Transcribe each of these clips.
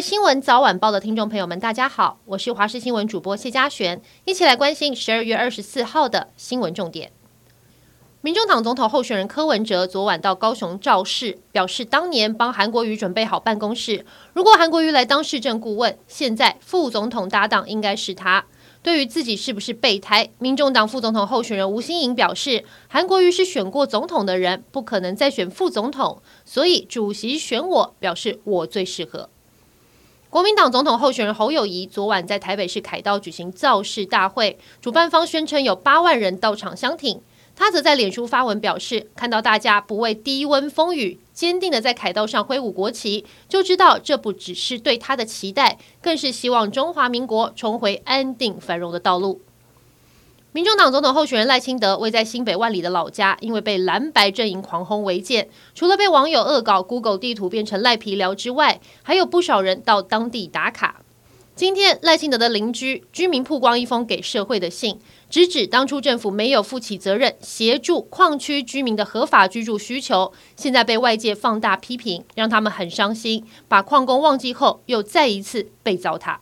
新闻早晚报的听众朋友们，大家好，我是华视新闻主播谢佳璇，一起来关心十二月二十四号的新闻重点。民众党总统候选人柯文哲昨晚到高雄造势，表示当年帮韩国瑜准备好办公室，如果韩国瑜来当市政顾问，现在副总统搭档应该是他。对于自己是不是备胎，民众党副总统候选人吴欣颖表示，韩国瑜是选过总统的人，不可能再选副总统，所以主席选我，表示我最适合。国民党总统候选人侯友谊昨晚在台北市凯道举行造势大会，主办方宣称有八万人到场相挺。他则在脸书发文表示，看到大家不畏低温风雨，坚定的在凯道上挥舞国旗，就知道这不只是对他的期待，更是希望中华民国重回安定繁荣的道路。民众党总统候选人赖清德位在新北万里的老家，因为被蓝白阵营狂轰违建，除了被网友恶搞 Google 地图变成赖皮寮之外，还有不少人到当地打卡。今天赖清德的邻居居民曝光一封给社会的信，直指当初政府没有负起责任，协助矿区居民的合法居住需求，现在被外界放大批评，让他们很伤心。把矿工忘记后，又再一次被糟蹋。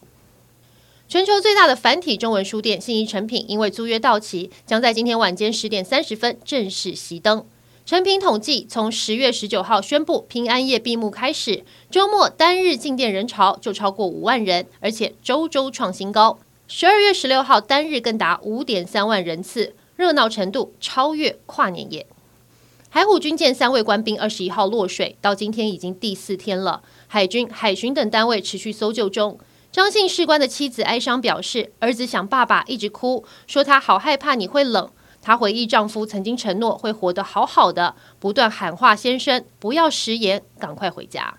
全球最大的繁体中文书店信义诚品，因为租约到期，将在今天晚间十点三十分正式熄灯。诚品统计，从十月十九号宣布平安夜闭幕开始，周末单日进店人潮就超过五万人，而且周周创新高。十二月十六号单日更达五点三万人次，热闹程度超越跨年夜。海虎军舰三位官兵二十一号落水，到今天已经第四天了。海军、海巡等单位持续搜救中。张姓士官的妻子哀伤表示，儿子想爸爸，一直哭，说他好害怕你会冷。她回忆丈夫曾经承诺会活得好好的，不断喊话先生不要食言，赶快回家。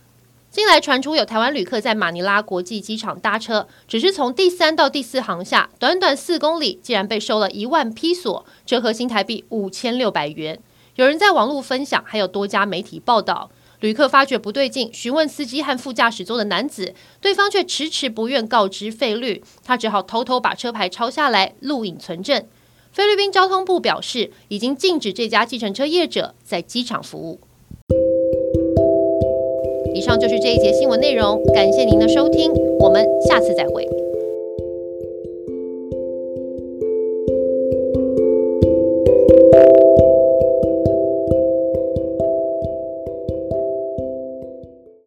近来传出有台湾旅客在马尼拉国际机场搭车，只是从第三到第四航下，短短四公里，竟然被收了一万披索，折合新台币五千六百元。有人在网络分享，还有多家媒体报道。旅客发觉不对劲，询问司机和副驾驶座的男子，对方却迟迟不愿告知费率，他只好偷偷把车牌抄下来录影存证。菲律宾交通部表示，已经禁止这家计程车业者在机场服务。以上就是这一节新闻内容，感谢您的收听，我们下次再会。